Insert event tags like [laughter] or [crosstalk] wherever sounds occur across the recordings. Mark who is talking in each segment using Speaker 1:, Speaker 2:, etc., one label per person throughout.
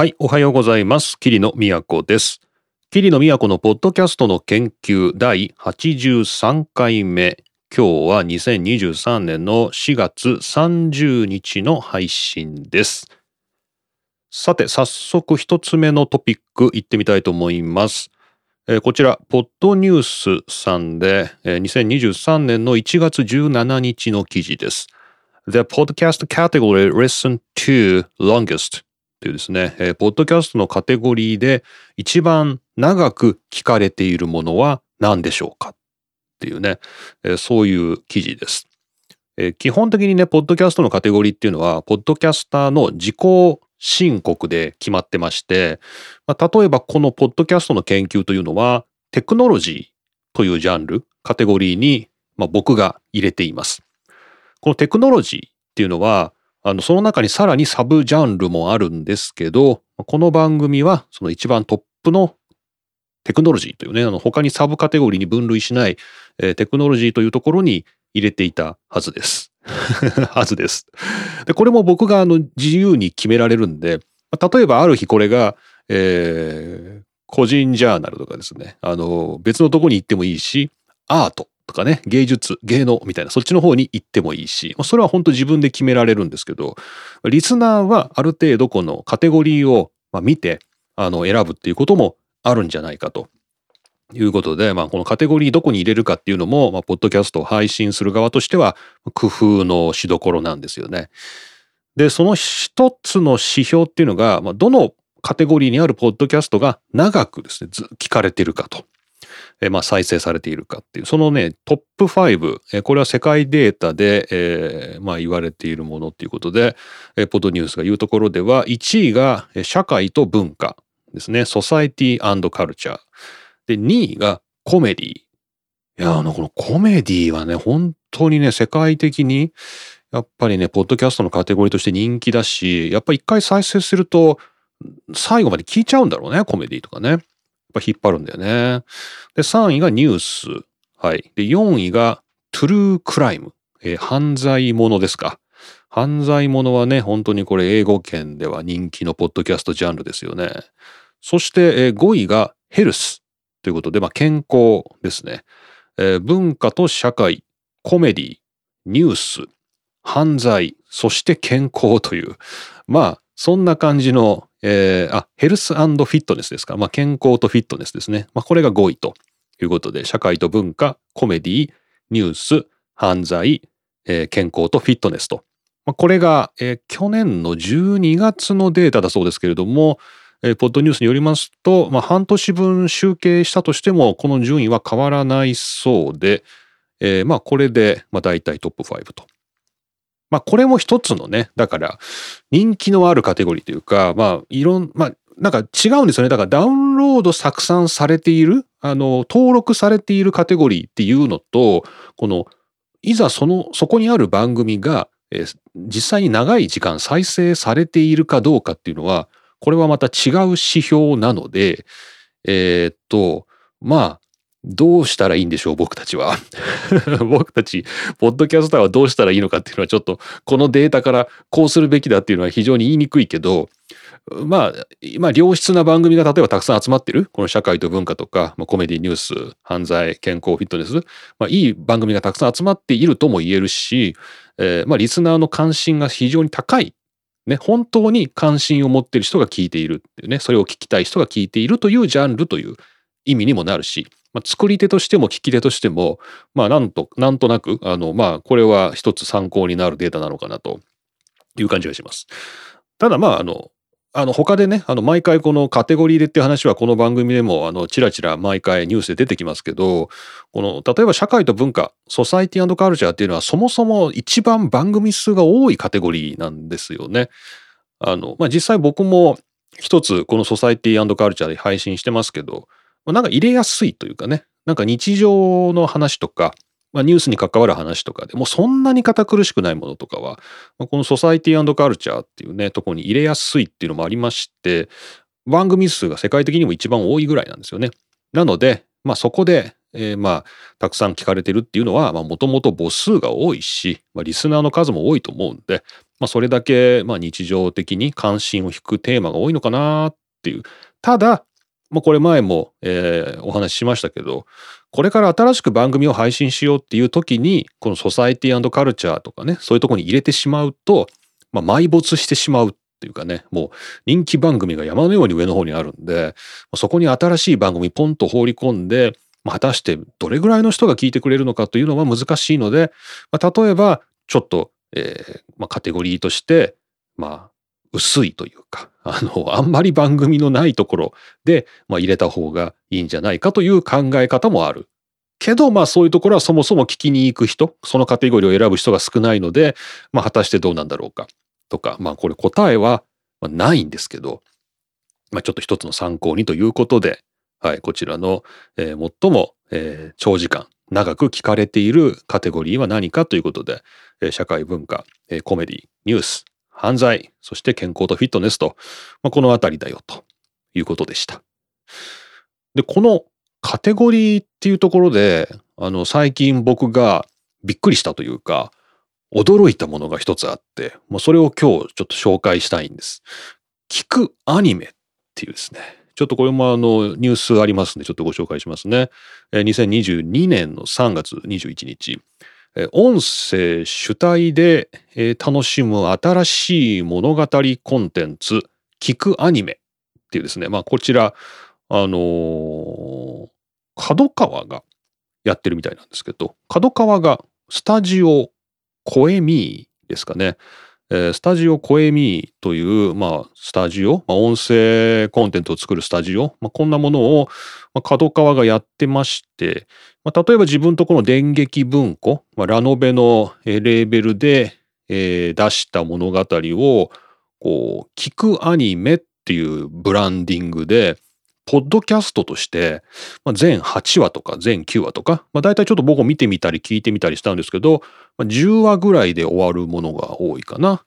Speaker 1: はい、おはようございます。桐野都です。桐野都のポッドキャストの研究第83回目。今日は2023年の4月30日の配信です。さて、早速一つ目のトピックいってみたいと思います。こちら、ポッドニュースさんで、えー2023年の1月17日の記事です。The podcast category listened to longest というですね、えーポッドキャストのカテゴリーで一番長く聞かれているものは何でしょうかっていうね、えーそういう記事です。えー基本的にね、ポッドキャストのカテゴリーっていうのは、ポッドキャスターの自己申告で決まってまして、まあ、例えばこのポッドキャストの研究というのは、テクノロジーというジャンル、カテゴリーに、まあ、僕が入れています。このテクノロジーっていうのは、あの、その中にさらにサブジャンルもあるんですけど、この番組はその一番トップのテクノロジーというね、あの他にサブカテゴリーに分類しない、えーテクノロジーというところに入れていたはずです。[laughs] はずです。で、これも僕があの自由に決められるんで、例えばある日これが、えー個人ジャーナルとかですね、あの、別のとこに行ってもいいし、アートとかね、芸術、芸能みたいな、そっちの方に行ってもいいし、それは本当自分で決められるんですけど、リスナーはある程度このカテゴリーを見て、あの、選ぶっていうこともあるんじゃないかと。いうことで、まあ、このカテゴリーどこに入れるかっていうのも、まあ、ポッドキャストを配信する側としては、工夫のしどころなんですよね。で、その一つの指標っていうのが、まあ、どのカテゴリーにあるポッドキャストが長くですね、聞かれてるかと。えまあ、再生されているかっていう、そのね、トップ5、えーこれは世界データで、えーまあ、言われているものっていうことで、えポッドニュースが言うところでは、1位が社会と文化ですね、ソサイティカルチャー。で、2位がコメディ。いや、あの、このコメディはね、本当にね、世界的に、やっぱりね、ポッドキャストのカテゴリーとして人気だし、やっぱ一回再生すると、最後まで聞いちゃうんだろうね、コメディとかね。ぱ引っ張るんだよね。で、3位がニュース。はい。で、4位がトゥルークライム。えー犯罪ものですか。犯罪ものはね、本当にこれ英語圏では人気のポッドキャストジャンルですよね。そして、えー5位がヘルスということで、まあ、健康ですね、えー文化と社会、コメディ、ニュース、犯罪、そして健康という、まあ、そんな感じの、えーあ、ヘルスフィットネスですか。まあ、健康とフィットネスですね。まあ、これが5位ということで、社会と文化、コメディ、ニュース、犯罪、えー健康とフィットネスと。まあ、これが、えー去年の12月のデータだそうですけれども、えーポッドニュースによりますと、まあ、半年分集計したとしても、この順位は変わらないそうで、えーまあ、これで、まあ、大体トップ5と。まあ、これも一つのね、だから、人気のあるカテゴリーというか、まあ、いろん、まあ、なんか違うんですよね。だからダウンロード拡散されている、あの、登録されているカテゴリーっていうのと、この、いざその、そこにある番組が、えー実際に長い時間再生されているかどうかっていうのは、これはまた違う指標なので、えーっと、まあ、どうしたらいいんでしょう、僕たちは。[laughs] 僕たち、ポッドキャスターはどうしたらいいのかっていうのはちょっと、このデータからこうするべきだっていうのは非常に言いにくいけど、まあ、まあ、良質な番組が例えばたくさん集まってる、この社会と文化とか、まあ、コメディ、ニュース、犯罪、健康、フィットネス、まあ、いい番組がたくさん集まっているとも言えるし、えーまあ、リスナーの関心が非常に高い。ね、本当に関心を持っている人が聞いているっていうね、それを聞きたい人が聞いているというジャンルという意味にもなるし、まあ、作り手としても聞き手としても、まあ、なんと、なんとなく、あの、まあ、これは一つ参考になるデータなのかなという感じがします。ただ、まあ、あの、あの他でね、あの毎回このカテゴリーでっていう話はこの番組でもあのチラチラ毎回ニュースで出てきますけど、この例えば社会と文化、ソサイティカルチャーっていうのはそもそも一番番組数が多いカテゴリーなんですよね。あの、まあ、実際僕も一つこのソサイティカルチャーで配信してますけど、なんか入れやすいというかね、なんか日常の話とか、まあ、ニュースに関わる話とかでもそんなに堅苦しくないものとかは、まあこのソサイティカルチャーっていうね、とこに入れやすいっていうのもありまして、番組数が世界的にも一番多いぐらいなんですよね。なので、まあそこで、えーまあ、たくさん聞かれてるっていうのは、まあもともと母数が多いし、まあリスナーの数も多いと思うんで、まあ、それだけ、まあ、日常的に関心を引くテーマが多いのかなっていう。ただ、まあ、これ前も、えー、お話ししましたけど、これから新しく番組を配信しようっていう時に、このソサイティカルチャーとかね、そういうとこに入れてしまうと、まあ、埋没してしまうっていうかね、もう人気番組が山のように上の方にあるんで、そこに新しい番組ポンと放り込んで、まあ、果たしてどれぐらいの人が聞いてくれるのかというのは難しいので、まあ、例えばちょっと、えーまあ、カテゴリーとして、まあ、薄いというか、あの、あんまり番組のないところで、まあ、入れた方がいいんじゃないかという考え方もある。けど、まあそういうところはそもそも聞きに行く人、そのカテゴリーを選ぶ人が少ないので、まあ果たしてどうなんだろうか。とか、まあこれ答えはないんですけど、まあちょっと一つの参考にということで、はい、こちらの、えー、最も、えー、長時間、長く聞かれているカテゴリーは何かということで、えー、社会文化、えー、コメディ、ニュース、犯罪、そして健康とフィットネスと、まあ、このあたりだよということでした。で、このカテゴリーっていうところで、あの、最近僕がびっくりしたというか、驚いたものが一つあって、もうそれを今日ちょっと紹介したいんです。聞くアニメっていうですね。ちょっとこれもあのニュースありますんでちょっとご紹介しますね。2022年の3月21日、音声主体で楽しむ新しい物語コンテンツ、聞くアニメっていうですね、まあこちら、あのー、角川がやってるみたいなんですけど、角川がスタジオコエミーですかね。えー、スタジオコエミーという、まあ、スタジオ、まあ、音声コンテンツを作るスタジオ、まあ、こんなものを、まあ、角川がやってまして、まあ、例えば自分とこの電撃文庫、まあ、ラノベのレーベルで、えー、出した物語を、こう、聞くアニメっていうブランディングで、ポッドキャストとして、まあ、全8話とか全9話とか、まあ、大体ちょっと僕も見てみたり聞いてみたりしたんですけど、まあ、10話ぐらいで終わるものが多いかな。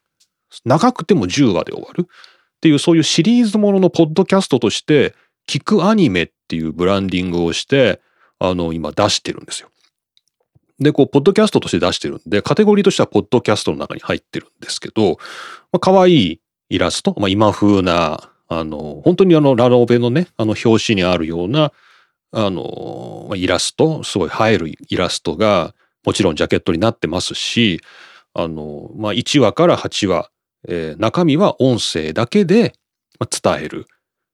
Speaker 1: 長くても10話で終わるっていうそういうシリーズもののポッドキャストとして聞くアニメっていうブランディングをしてあの今出してるんですよ。で、こう、ポッドキャストとして出してるんで、カテゴリーとしてはポッドキャストの中に入ってるんですけど、まあ、可愛いイラスト、まあ、今風なあの、本当にあの、ラノベのね、あの、表紙にあるような、あの、イラスト、すごい映えるイラストが、もちろんジャケットになってますし、あの、まあ、1話から8話、えー、中身は音声だけで伝える。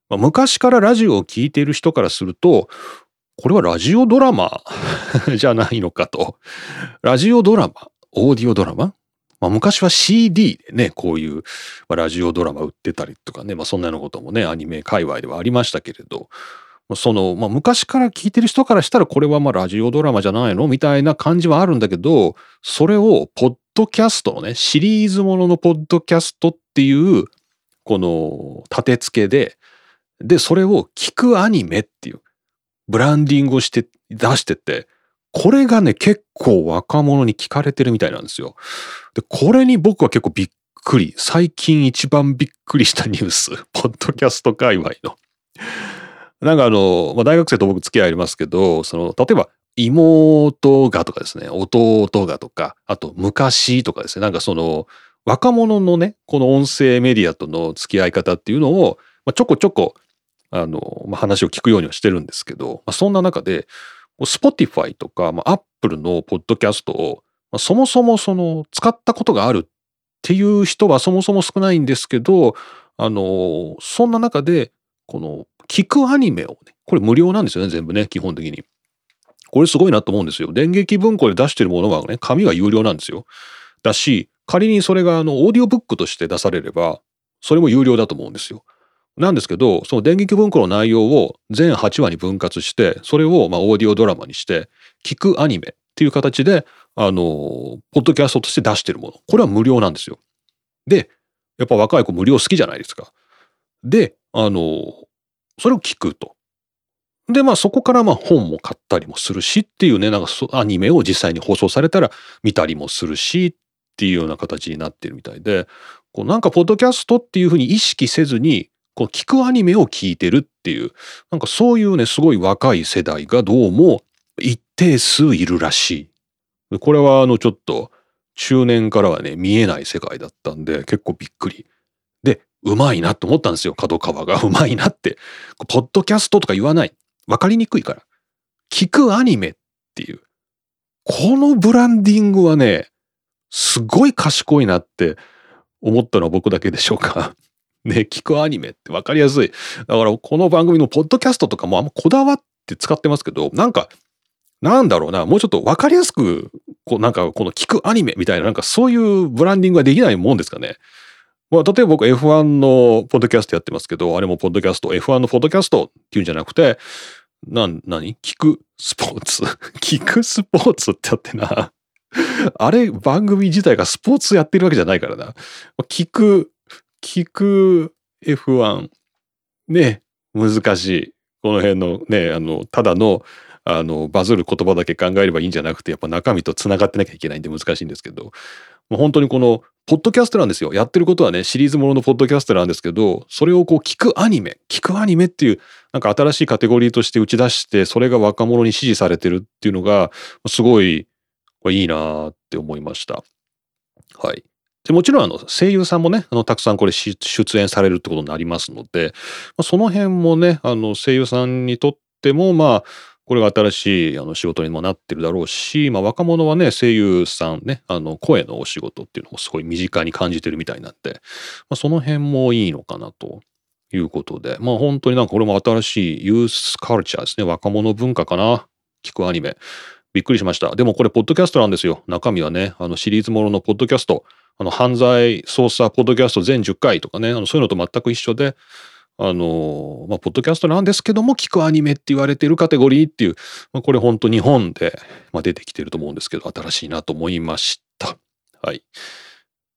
Speaker 1: まあ、昔からラジオを聴いている人からすると、これはラジオドラマ [laughs] じゃないのかと。ラジオドラマ？オーディオドラマ？まあ、昔は CD でね、こういう、ラジオドラマ売ってたりとかね、まあ、そんなようなこともね、アニメ界隈ではありましたけれど、その、まあ、昔から聞いてる人からしたらこれはまあラジオドラマじゃないの？みたいな感じはあるんだけど、それをポッドキャストのね、シリーズもののポッドキャストっていう、この立て付けで、で、それを聞くアニメっていうブランディングをして出してて、これがね、結構若者に聞かれてるみたいなんですよ。で、これに僕は結構びっくり。最近一番びっくりしたニュース。[laughs] ポッドキャスト界隈の。なんかあの、まあ、大学生と僕付き合いありますけど、その、例えば妹がとかですね、弟がとか、あと昔とかですね、なんかその、若者のね、この音声メディアとの付き合い方っていうのを、まあ、ちょこちょこ、あの、まあ、話を聞くようにはしてるんですけど、まあ、そんな中で、Spotify とか、まあ、Apple のポッドキャストを、まあ、そもそもその使ったことがあるっていう人はそもそも少ないんですけど、あの、そんな中で、この聞くアニメをね、これ無料なんですよね、全部ね、基本的に。これすごいなと思うんですよ。電撃文庫で出してるものがね、紙は有料なんですよ。だし、仮にそれがあの、オーディオブックとして出されれば、それも有料だと思うんですよ。なんですけど、その電撃文庫の内容を全8話に分割して、それをまあオーディオドラマにして、聞くアニメっていう形で、あの、ポッドキャストとして出してるもの。これは無料なんですよ。で、やっぱ若い子無料好きじゃないですか。で、あの、それを聞くと。で、まあそこからまあ本も買ったりもするしっていうね、なんかアニメを実際に放送されたら見たりもするしっていうような形になってるみたいで、こうなんかポッドキャストっていうふうに意識せずに、こう聞くアニメを聞いてるっていう、なんかそういうね、すごい若い世代がどうも一定数いるらしい。これはあのちょっと中年からはね、見えない世界だったんで、結構びっくり。で、うまいなと思ったんですよ、角川が。[laughs] うまいなって。ポッドキャストとか言わない。わかりにくいから。聞くアニメっていう。このブランディングはね、すごい賢いなって思ったのは僕だけでしょうか。ね、聞くアニメってわかりやすい。だからこの番組のポッドキャストとかもあんまこだわって使ってますけど、なんか、なんだろうな、もうちょっとわかりやすく、こうなんかこの聞くアニメみたいな、なんかそういうブランディングができないもんですかね。まあ、例えば僕 F1 のポッドキャストやってますけど、あれもポッドキャスト、F1 のポッドキャストっていうんじゃなくて、な、なに聞くスポーツ？[laughs] 聞くスポーツってあってなあれ、番組自体がスポーツやってるわけじゃないからな。聞く、聞く F1。ね、難しい。この辺のね、あの、ただの、あの、バズる言葉だけ考えればいいんじゃなくて、やっぱ中身と繋がってなきゃいけないんで難しいんですけど、もう本当にこの、ポッドキャストなんですよ。やってることはね、シリーズもののポッドキャストなんですけど、それをこう聞くアニメ、聞くアニメっていう、なんか新しいカテゴリーとして打ち出して、それが若者に支持されてるっていうのが、すごいいいなって思いました。はい。でもちろんあの声優さんもねあのたくさんこれ出演されるってことになりますので、まあ、その辺もねあの声優さんにとってもまあこれが新しいあの仕事にもなってるだろうし、まあ、若者はね声優さんねあの声のお仕事っていうのもすごい身近に感じてるみたいなんで、まあ、その辺もいいのかなと。いうことでまあ本当になんかこれも新しいユースカルチャーですね。若者文化かな？聞くアニメ。びっくりしました。でもこれ、ポッドキャストなんですよ。中身はね、あのシリーズもののポッドキャスト、あの犯罪捜査ポッドキャスト全10回とかね、あのそういうのと全く一緒で、あの、まあ、ポッドキャストなんですけども、聞くアニメって言われてるカテゴリーっていう、まあ、これ本当日本で、まあ、出てきてると思うんですけど、新しいなと思いました。はい。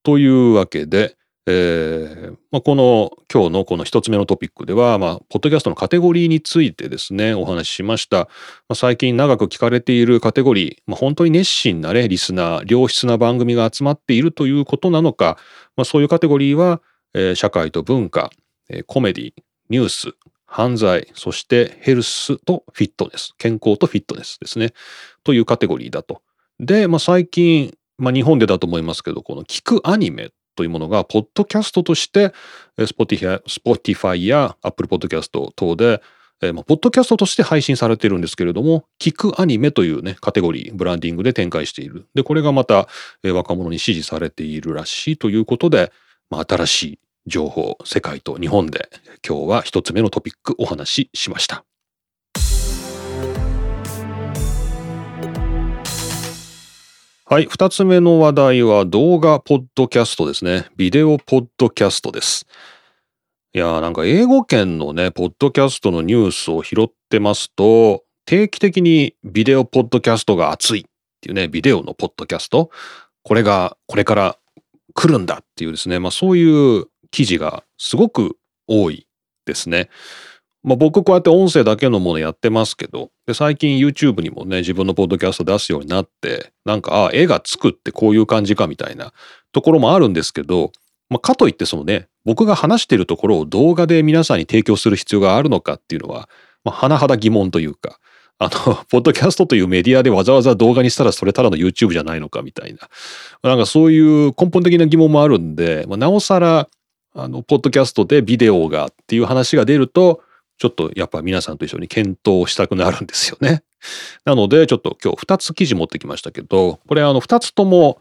Speaker 1: というわけで、えーまあ、この今日のこの一つ目のトピックでは、まあ、ポッドキャストのカテゴリーについてですね、お話ししました。まあ、最近長く聞かれているカテゴリー、まあ、本当に熱心なね、リスナー、良質な番組が集まっているということなのか、まあ、そういうカテゴリーは、えー、社会と文化、えー、コメディ、ニュース、犯罪、そしてヘルスとフィットネス、健康とフィットネスですね、というカテゴリーだと。で、まあ、最近、まあ、日本でだと思いますけど、この聞くアニメというものが、ポッドキャストとして、Spotify, や Apple Podcast 等で、ポッドキャストとして配信されてるんですけれども、聞くアニメというね、カテゴリー、ブランディングで展開している。で、これがまた、若者に支持されているらしいということで、まあ、新しい情報、世界と日本で、今日は一つ目のトピックお話ししました。はい。二つ目の話題は動画ポッドキャストですね。ビデオポッドキャストです。いやーなんか英語圏のね、ポッドキャストのニュースを拾ってますと、定期的にビデオポッドキャストが熱いっていうね、ビデオのポッドキャスト、これがこれから来るんだっていうですね、まあそういう記事がすごく多いですね。まあ、僕こうやって音声だけのものやってますけどで最近 YouTube にもね自分のポッドキャスト出すようになってなんかあ絵がつくってこういう感じかみたいなところもあるんですけど、まあ、かといってそのね僕が話してるところを動画で皆さんに提供する必要があるのかっていうのは、まあ、甚だ疑問というかあの、[laughs] ポッドキャストというメディアでわざわざ動画にしたらそれただの YouTube じゃないのかみたいな。なんかそういう根本的な疑問もあるんで、まあ、なおさら、あの、ポッドキャストでビデオがっていう話が出ると、ちょっとやっぱ皆さんと一緒に検討したくなるんですよね。[laughs] なのでちょっと今日2つ記事持ってきましたけど、これあの2つとも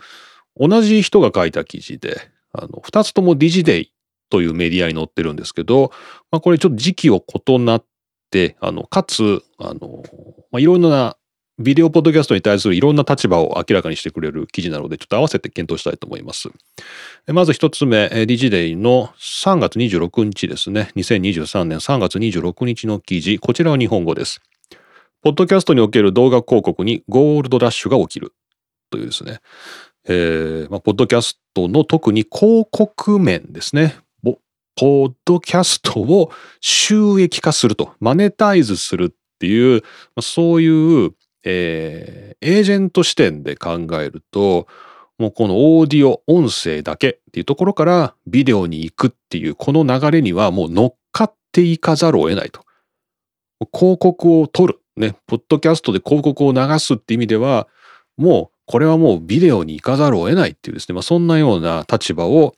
Speaker 1: 同じ人が書いた記事で、あの2つともディジデイというメディアに載ってるんですけど、まあ、これちょっと時期を異なって、あの、かつ、あの、まあ、いろなビデオポッドキャストに対するいろんな立場を明らかにしてくれる記事なので、ちょっと合わせて検討したいと思います。まず一つ目、ディジデイの3月26日ですね。2023年3月26日の記事。こちらは日本語です。ポッドキャストにおける動画広告にゴールドラッシュが起きる。というですね。えーまあ、ポッドキャストの特に広告面ですね。ポッドキャストを収益化すると、マネタイズするっていう、そういうえー、エージェント視点で考えると、もうこのオーディオ、音声だけっていうところからビデオに行くっていうこの流れにはもう乗っかっていかざるを得ないと。広告を取る。ね、ポッドキャストで広告を流すって意味では、もうこれはもうビデオに行かざるを得ないっていうですね、まあ、そんなような立場を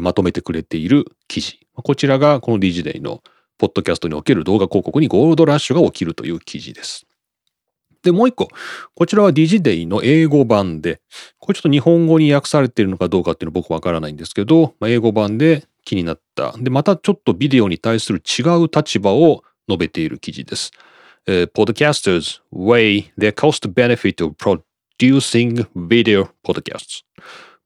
Speaker 1: まとめてくれている記事。こちらがこの DigiDay のポッドキャストにおける動画広告にゴールドラッシュが起きるという記事です。で、もう一個。こちらは DigiDay の英語版で、これちょっと日本語に訳されているのかどうかっていうのは僕わからないんですけど、まあ、英語版で気になった。で、またちょっとビデオに対する違う立場を述べている記事です。Uh, podcasters weigh the cost benefit of producing video podcasts.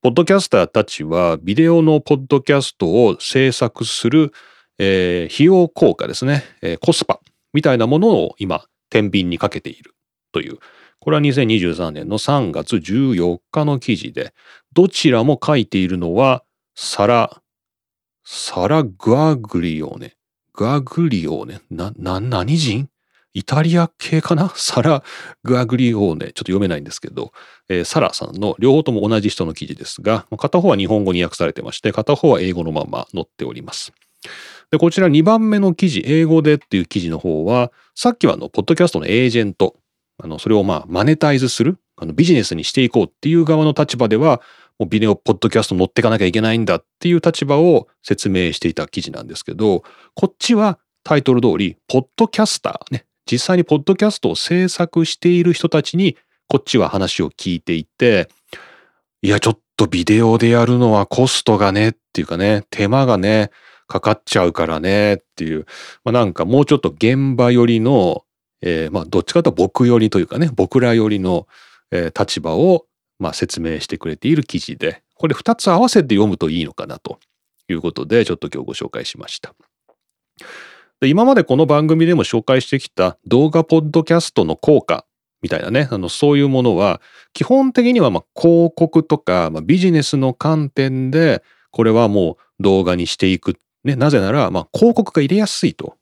Speaker 1: ポッドキャスターたちはビデオのポッドキャストを制作する、えー、費用効果ですね、えー、コスパみたいなものを今天秤にかけているというこれは2023年の3月14日の記事でどちらも書いているのはサラサラ・グアグリオネガグリオーネ？な、な、何人？イタリア系かな？サラ・グアグリオーネ。ちょっと読めないんですけど、えー、サラさんの両方とも同じ人の記事ですが、片方は日本語に訳されてまして、片方は英語のまま載っております。で、こちら2番目の記事、英語でっていう記事の方は、さっきはあの、ポッドキャストのエージェント、あの、それをまあ、マネタイズする、あの、ビジネスにしていこうっていう側の立場では、もうビデオポッドキャスト乗っていかなきゃいけないんだっていう立場を説明していた記事なんですけど、こっちはタイトル通り、ポッドキャスターね、実際にポッドキャストを制作している人たちに、こっちは話を聞いていて、いや、ちょっとビデオでやるのはコストがねっていうかね、手間がね、かかっちゃうからねっていう、まあ、なんかもうちょっと現場寄りの、えー、まあどっちかというと僕寄りというかね、僕ら寄りの、えー、立場をまあ、説明してくれている記事で、これ2つ合わせて読むといいのかなということで、ちょっと今日ご紹介しました。で今までこの番組でも紹介してきた動画ポッドキャストの効果みたいなね、あのそういうものは、基本的にはま広告とか、まビジネスの観点で、これはもう動画にしていく。ね、なぜなら、ま広告が入れやすいと。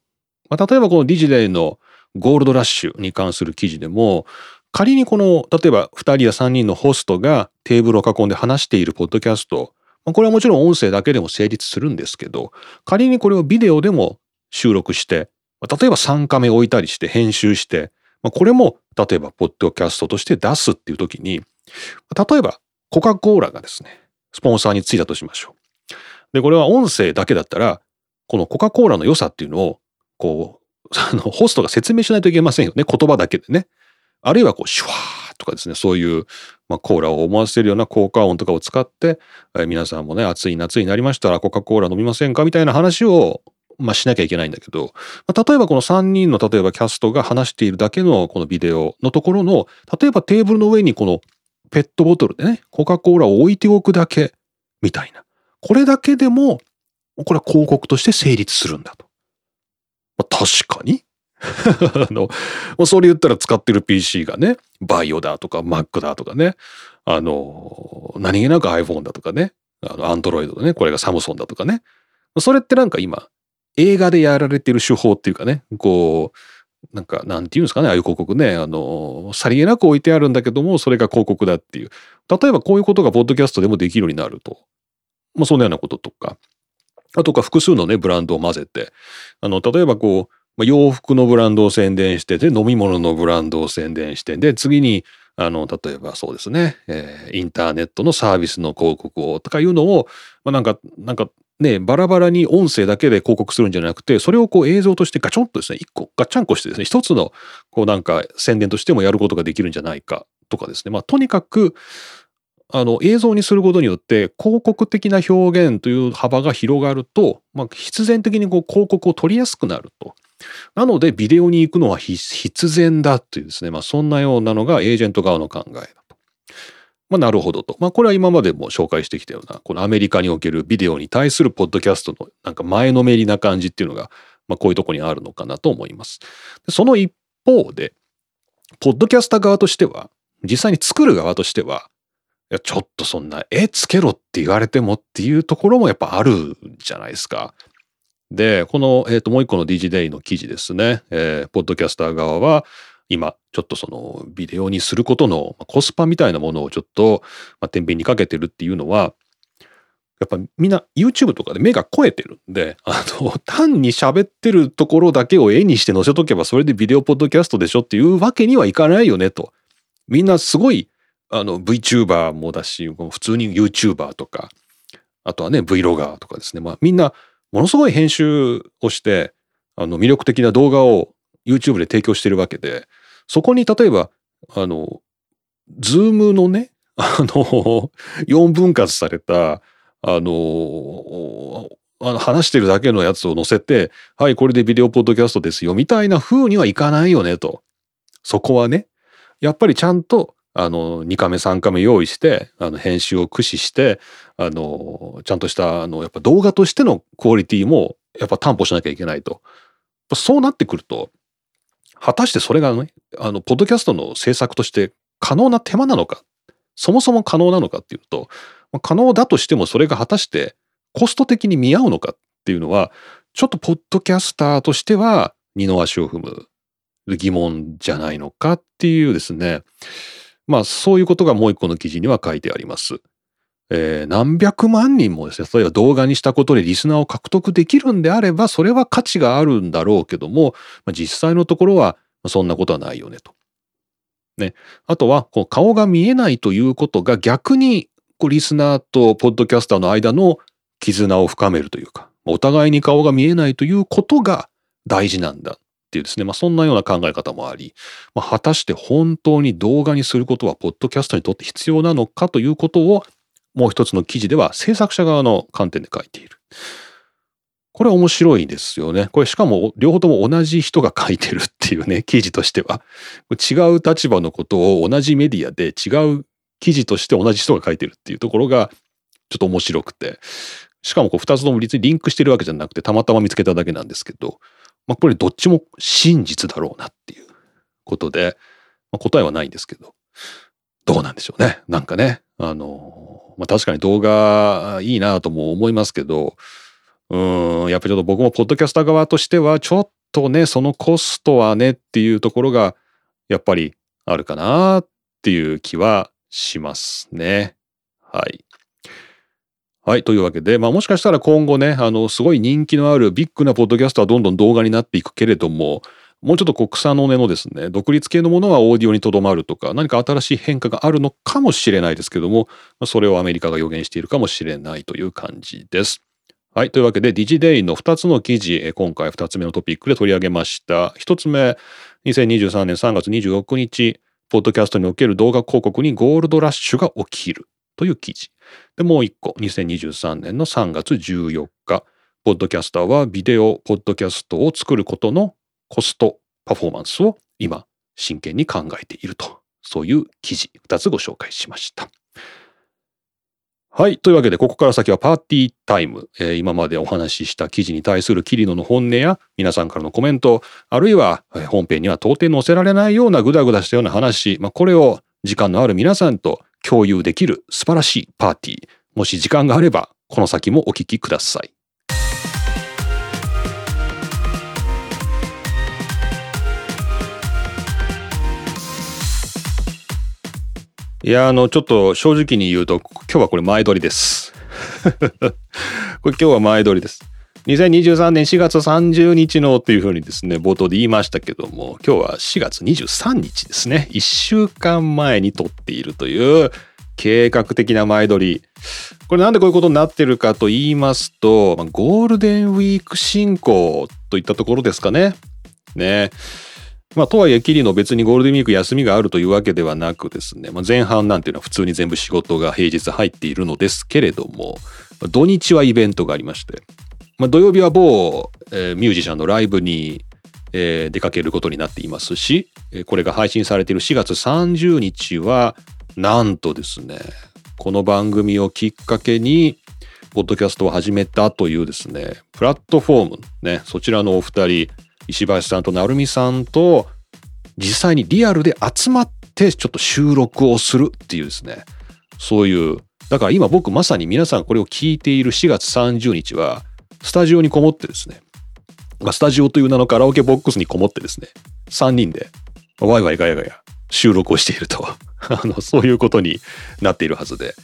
Speaker 1: まあ、例えばこのディジデイのゴールドラッシュに関する記事でも、仮にこの、例えば2人や3人のホストがテーブルを囲んで話しているポッドキャスト、これはもちろん音声だけでも成立するんですけど、仮にこれをビデオでも収録して、例えば3カメ置いたりして編集して、これも例えばポッドキャストとして出すっていう時に、例えばコカ・コーラがですね、スポンサーについたとしましょう。で、これは音声だけだったら、このコカ・コーラの良さっていうのを、こう、あの、ホストが説明しないといけませんよね。言葉だけでね。あるいはこう、シュワーとかですね、そういう、まあ、コーラを思わせるような効果音とかを使って、え皆さんもね、暑い夏になりましたらコカ・コーラ飲みませんかみたいな話を、まあ、しなきゃいけないんだけど、まあ、例えばこの3人の例えばキャストが話しているだけのこのビデオのところの、例えばテーブルの上にこのペットボトルでね、コカ・コーラを置いておくだけみたいな。これだけでも、これは広告として成立するんだと。まあ、確かに？[laughs] あの、もうそれ言ったら使ってる PC がね、バイオだとか Mac だとかね、あの、何気なく iPhone だとかね、あの、Android だね、これがサムソンだとかね。それってなんか今、映画でやられてる手法っていうかね、こう、なんか、なんていうんですかね、ああいう広告ね、あの、さりげなく置いてあるんだけども、それが広告だっていう。例えばこういうことがポッドキャストでもできるようになると。まあ、そんなようなこととか。あとか複数のね、ブランドを混ぜて、あの、例えばこう、まあ、洋服のブランドを宣伝してで飲み物のブランドを宣伝してで次にあの例えばそうですね、えー、インターネットのサービスの広告をとかいうのを、まあ、なんかなんかねバラバラに音声だけで広告するんじゃなくてそれをこう映像としてガチョンとですね一個ガチャンコしてですね一つのこうなんか宣伝としてもやることができるんじゃないかとかですね。まあとにかくあの映像にすることによって広告的な表現という幅が広がると、まあ、必然的にこう広告を取りやすくなると。なので、ビデオに行くのは必然だというですね、まあ、そんなようなのがエージェント側の考えだと。まあ、なるほどと。まあ、これは今までも紹介してきたような、このアメリカにおけるビデオに対するポッドキャストのなんか前のめりな感じっていうのが、まあ、こういうとこにあるのかなと思います。その一方で、ポッドキャスター側としては、実際に作る側としては、やちょっとそんな絵つけろって言われてもっていうところもやっぱあるじゃないですか。で、この、えー、ともう一個の DigiDay の記事ですね、えー、ポッドキャスター側は、今、ちょっとそのビデオにすることのコスパみたいなものをちょっと、まあ、天秤にかけてるっていうのは、やっぱみんな YouTube とかで目が肥えてるんで、あの、[laughs] 単に喋ってるところだけを絵にして載せとけばそれでビデオポッドキャストでしょっていうわけにはいかないよねと。みんなすごい、あの VTuber もだし普通に YouTuber とかあとはね Vlogger とかですね。まあみんなものすごい編集をしてあの魅力的な動画を YouTube で提供してるわけでそこに例えばあの Zoom のね [laughs] あの4分割されたあのあの話してるだけのやつを載せてはいこれでビデオポッドキャストですよみたいな風にはいかないよねと。そこはねやっぱりちゃんとあの2カメ3カメ用意してあの編集を駆使してあのちゃんとしたあのやっぱ動画としてのクオリティもやっぱ担保しなきゃいけないと。そうなってくると果たしてそれがねあのポッドキャストの制作として可能な手間なのかそもそも可能なのかっていうと可能だとしてもそれが果たしてコスト的に見合うのかっていうのはちょっとポッドキャスターとしては二の足を踏む疑問じゃないのかっていうですね。まあそういうことがもう一個の記事には書いてあります。えー、何百万人もですね例えば動画にしたことでリスナーを獲得できるんであればそれは価値があるんだろうけども、まあ、実際のところはそんなことはないよねと。ね、あとは顔が見えないということが逆にこうリスナーとポッドキャスターの間の絆を深めるというかお互いに顔が見えないということが大事なんだっていうですね、まあ、そんなような考え方もあり、まあ、果たして本当に動画にすることはポッドキャストにとって必要なのかということをもう一つの記事では制作者側の観点で書いている。これ面白いですよね。これしかも両方とも同じ人が書いてるっていうね、記事としては。違う立場のことを同じメディアで違う記事として同じ人が書いてるっていうところがちょっと面白くて。しかもこう2つとも別にリンクしてるわけじゃなくてたまたま見つけただけなんですけど、まあ、これどっちも真実だろうなっていうことで、まあ、答えはないんですけど、どうなんでしょうね。なんかね、あの、まあ、確かに動画いいなとも思いますけど、うん、やっぱちょっと僕もポッドキャスター側としては、ちょっとね、そのコストはねっていうところが、やっぱりあるかなっていう気はしますね。はい。はい。というわけで、まあもしかしたら今後ね、あの、すごい人気のあるビッグなポッドキャストはどんどん動画になっていくけれども、もうちょっとこう草の根のですね、独立系のものはオーディオにとどまるとか、何か新しい変化があるのかもしれないですけども、それをアメリカが予言しているかもしれないという感じです。はい。というわけで、ディジデイの2つの記事、今回2つ目のトピックで取り上げました。1つ目、2023年3月26日、ポッドキャストにおける動画広告にゴールドラッシュが起きるという記事。で、もう一個、2023年の3月14日、ポッドキャスターはビデオポッドキャストを作ることのコストパフォーマンスを今真剣に考えていると、そういう記事2つご紹介しました。はい。というわけで、ここから先はパーティータイム。えー、今までお話しした記事に対するキリノの本音や、皆さんからのコメント、あるいは、本編には到底載せられないようなグダグダしたような話、まあ、これを時間のある皆さんと共有できる素晴らしいパーティー。もし時間があれば、この先もお聞きください。いや、あの、ちょっと正直に言うと、今日はこれ前撮りです。[laughs] これ今日は前撮りです。2023年4月30日のっていうふうにですね、冒頭で言いましたけども、今日は4月23日ですね。1週間前に撮っているという計画的な前撮り。これなんでこういうことになってるかと言いますと、ゴールデンウィーク進行といったところですかね。ね。まあ、とはいえ、キリの別にゴールデンウィーク休みがあるというわけではなくですね、まあ、前半なんていうのは普通に全部仕事が平日入っているのですけれども、土日はイベントがありまして、まあ、土曜日は某、えー、ミュージシャンのライブに、えー、出かけることになっていますし、これが配信されている4月30日は、なんとですね、この番組をきっかけに、ポッドキャストを始めたというですね、プラットフォーム、ね、そちらのお二人、石橋さんと成美さんと実際にリアルで集まってちょっと収録をするっていうですねそういうだから今僕まさに皆さんこれを聞いている4月30日はスタジオにこもってですね、まあ、スタジオという名のカラオケボックスにこもってですね。3人でワイワイガヤガヤ収録をしていると。[laughs] あのそういうことになっているはずで。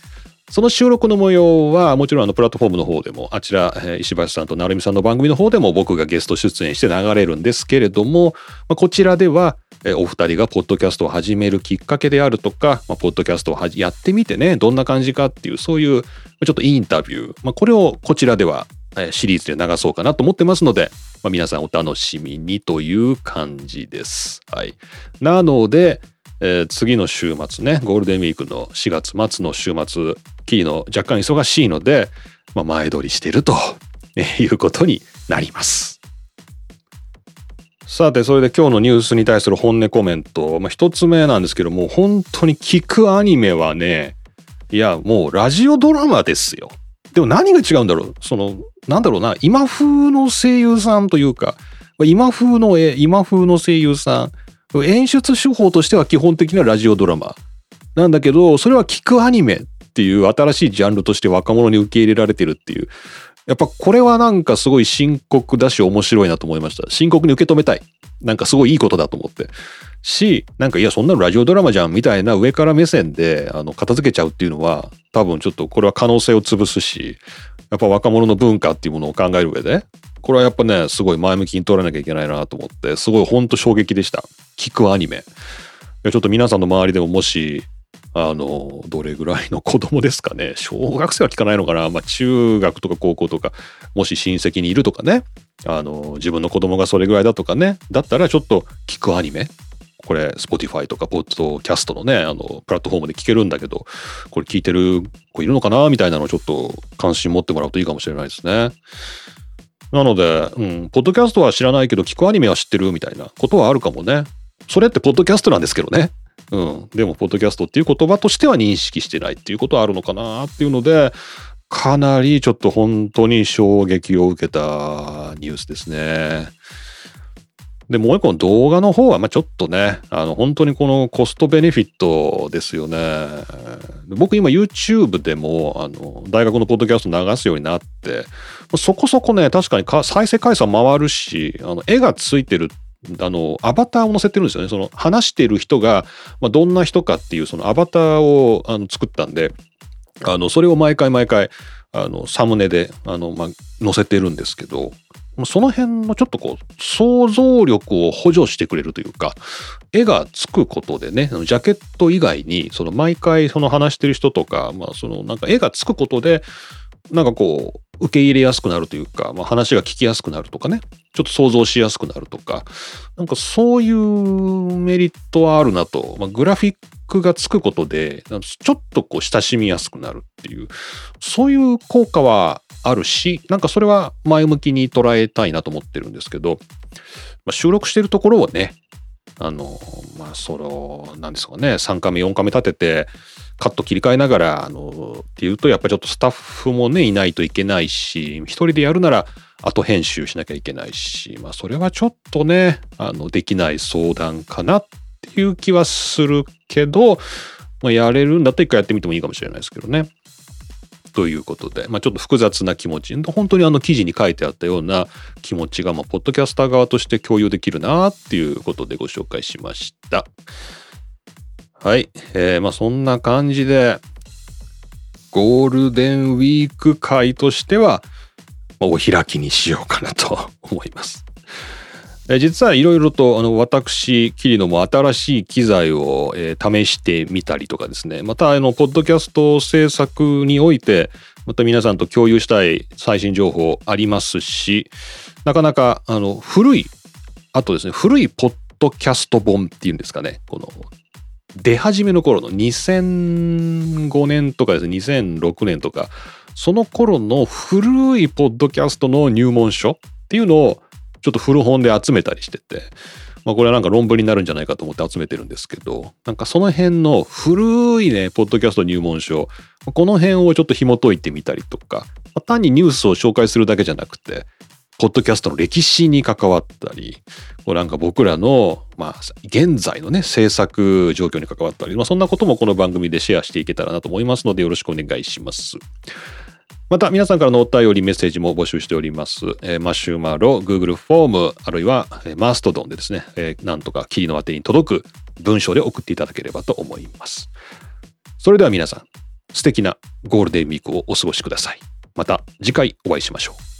Speaker 1: その収録の模様はもちろんあのプラットフォームの方でもあちら石橋さんと成美さんの番組の方でも僕がゲスト出演して流れるんですけれども、まあ、こちらではお二人がポッドキャストを始めるきっかけであるとか、まあ、ポッドキャストをやってみてね、どんな感じかっていう、そういうちょっとインタビュー、まあ、これをこちらではシリーズで流そうかなと思ってますので、まあ、皆さんお楽しみにという感じです。はい。なので、えー、次の週末ね、ゴールデンウィークの4月末の週末、キリの若干忙しいので、まあ、前撮りしてると [laughs] いうことになります。さて、それで今日のニュースに対する本音コメント。まあ、一つ目なんですけども、本当に聞くアニメはね、いや、もうラジオドラマですよ。でも何が違うんだろう？その、なんだろうな、今風の声優さんというか、今風の絵、今風の声優さん、演出手法としては基本的なラジオドラマ。なんだけど、それは聞くアニメっていう新しいジャンルとして若者に受け入れられてるっていう。やっぱこれはなんかすごい深刻だし面白いなと思いました。深刻に受け止めたい。なんかすごいいいことだと思って。し、なんかいやそんなのラジオドラマじゃんみたいな上から目線であの片付けちゃうっていうのは多分ちょっとこれは可能性を潰すし、やっぱ若者の文化っていうものを考える上で、これはやっぱね、すごい前向きに取らなきゃいけないなと思って、すごいほんと衝撃でした。聞くアニメ。ちょっと皆さんの周りでももしあの、どれぐらいの子供ですかね。[laughs] 小学生は聞かないのかな。まあ、中学とか高校とか、もし親戚にいるとかね。あの、自分の子供がそれぐらいだとかね。だったらちょっと聞くアニメ。これ、Spotify とか、ポッドキャストのね、あの、プラットフォームで聞けるんだけど、これ聞いてる子いるのかなみたいなのをちょっと関心持ってもらうといいかもしれないですね。なので、うん、ポッドキャストは知らないけど、聞くアニメは知ってるみたいなことはあるかもね。それってポッドキャストなんですけどね。うん。でも、ポッドキャストっていう言葉としては認識してないっていうことはあるのかなっていうので、かなりちょっと本当に衝撃を受けたニュースですね。で、もう一個の動画の方は、まあちょっとね、あの、本当にこのコストベネフィットですよね。僕今 YouTube でも、あの、大学のポッドキャスト流すようになって、そこそこね、確かに再生回数は回るし、あの、絵がついてるあの、アバターを載せてるんですよね。その、話してる人が、まあ、どんな人かっていう、そのアバターをあの作ったんで、あの、それを毎回毎回、あの、サムネで、あの、まあ、載せてるんですけど、その辺のちょっとこう、想像力を補助してくれるというか、絵がつくことでね、ジャケット以外に、その毎回その話してる人とか、まあそのなんか絵がつくことで、なんかこう、受け入れやすくなるというか、まあ、話が聞きやすくなるとかね、ちょっと想像しやすくなるとか、なんかそういうメリットはあるなと、まあ、グラフィックがつくことで、ちょっとこう親しみやすくなるっていう、そういう効果はあるし、なんかそれは前向きに捉えたいなと思ってるんですけど、まあ、収録してるところをね、あの、まあ、その、なんですかね、3カメ、4カメ立てて、カット切り替えながら、あの、っていうと、やっぱりちょっとスタッフもね、いないといけないし、一人でやるなら、後編集しなきゃいけないし、まあ、それはちょっとね、あの、できない相談かなっていう気はするけど、まあ、やれるんだったら一回やってみてもいいかもしれないですけどね。ということで、まあ、ちょっと複雑な気持ち、本当にあの記事に書いてあったような気持ちが、まあ、ポッドキャスター側として共有できるなっていうことでご紹介しました。はい。えー、まあそんな感じで、ゴールデンウィーク会としては、お開きにしようかなと [laughs] 思います。え、実はいろいろとあの私、キリノも新しい機材を、えー、試してみたりとかですね、またあの、ポッドキャスト制作において、また皆さんと共有したい最新情報ありますし、なかなかあの古い、あとですね、古いポッドキャスト本っていうんですかね、この出始めの頃の2005年とかですね、2006年とか、その頃の古いポッドキャストの入門書っていうのをちょっと古本で集めたりしてて、まあこれはなんか論文になるんじゃないかと思って集めてるんですけど、なんかその辺の古いね、ポッドキャスト入門書、この辺をちょっと紐解いてみたりとか、単にニュースを紹介するだけじゃなくて、ポッドキャストの歴史に関わったり、こうなんか僕らの、まあ、現在のね、制作状況に関わったり、まあ、そんなこともこの番組でシェアしていけたらなと思いますので、よろしくお願いします。また皆さんからのお便りメッセージも募集しております。えー、マシュマロ、Google フォーム、あるいは、えー、マストドンでですね、えー、なんとか霧の宛てに届く文章で送っていただければと思います。それでは皆さん、素敵なゴールデンウィークをお過ごしください。また次回お会いしましょう。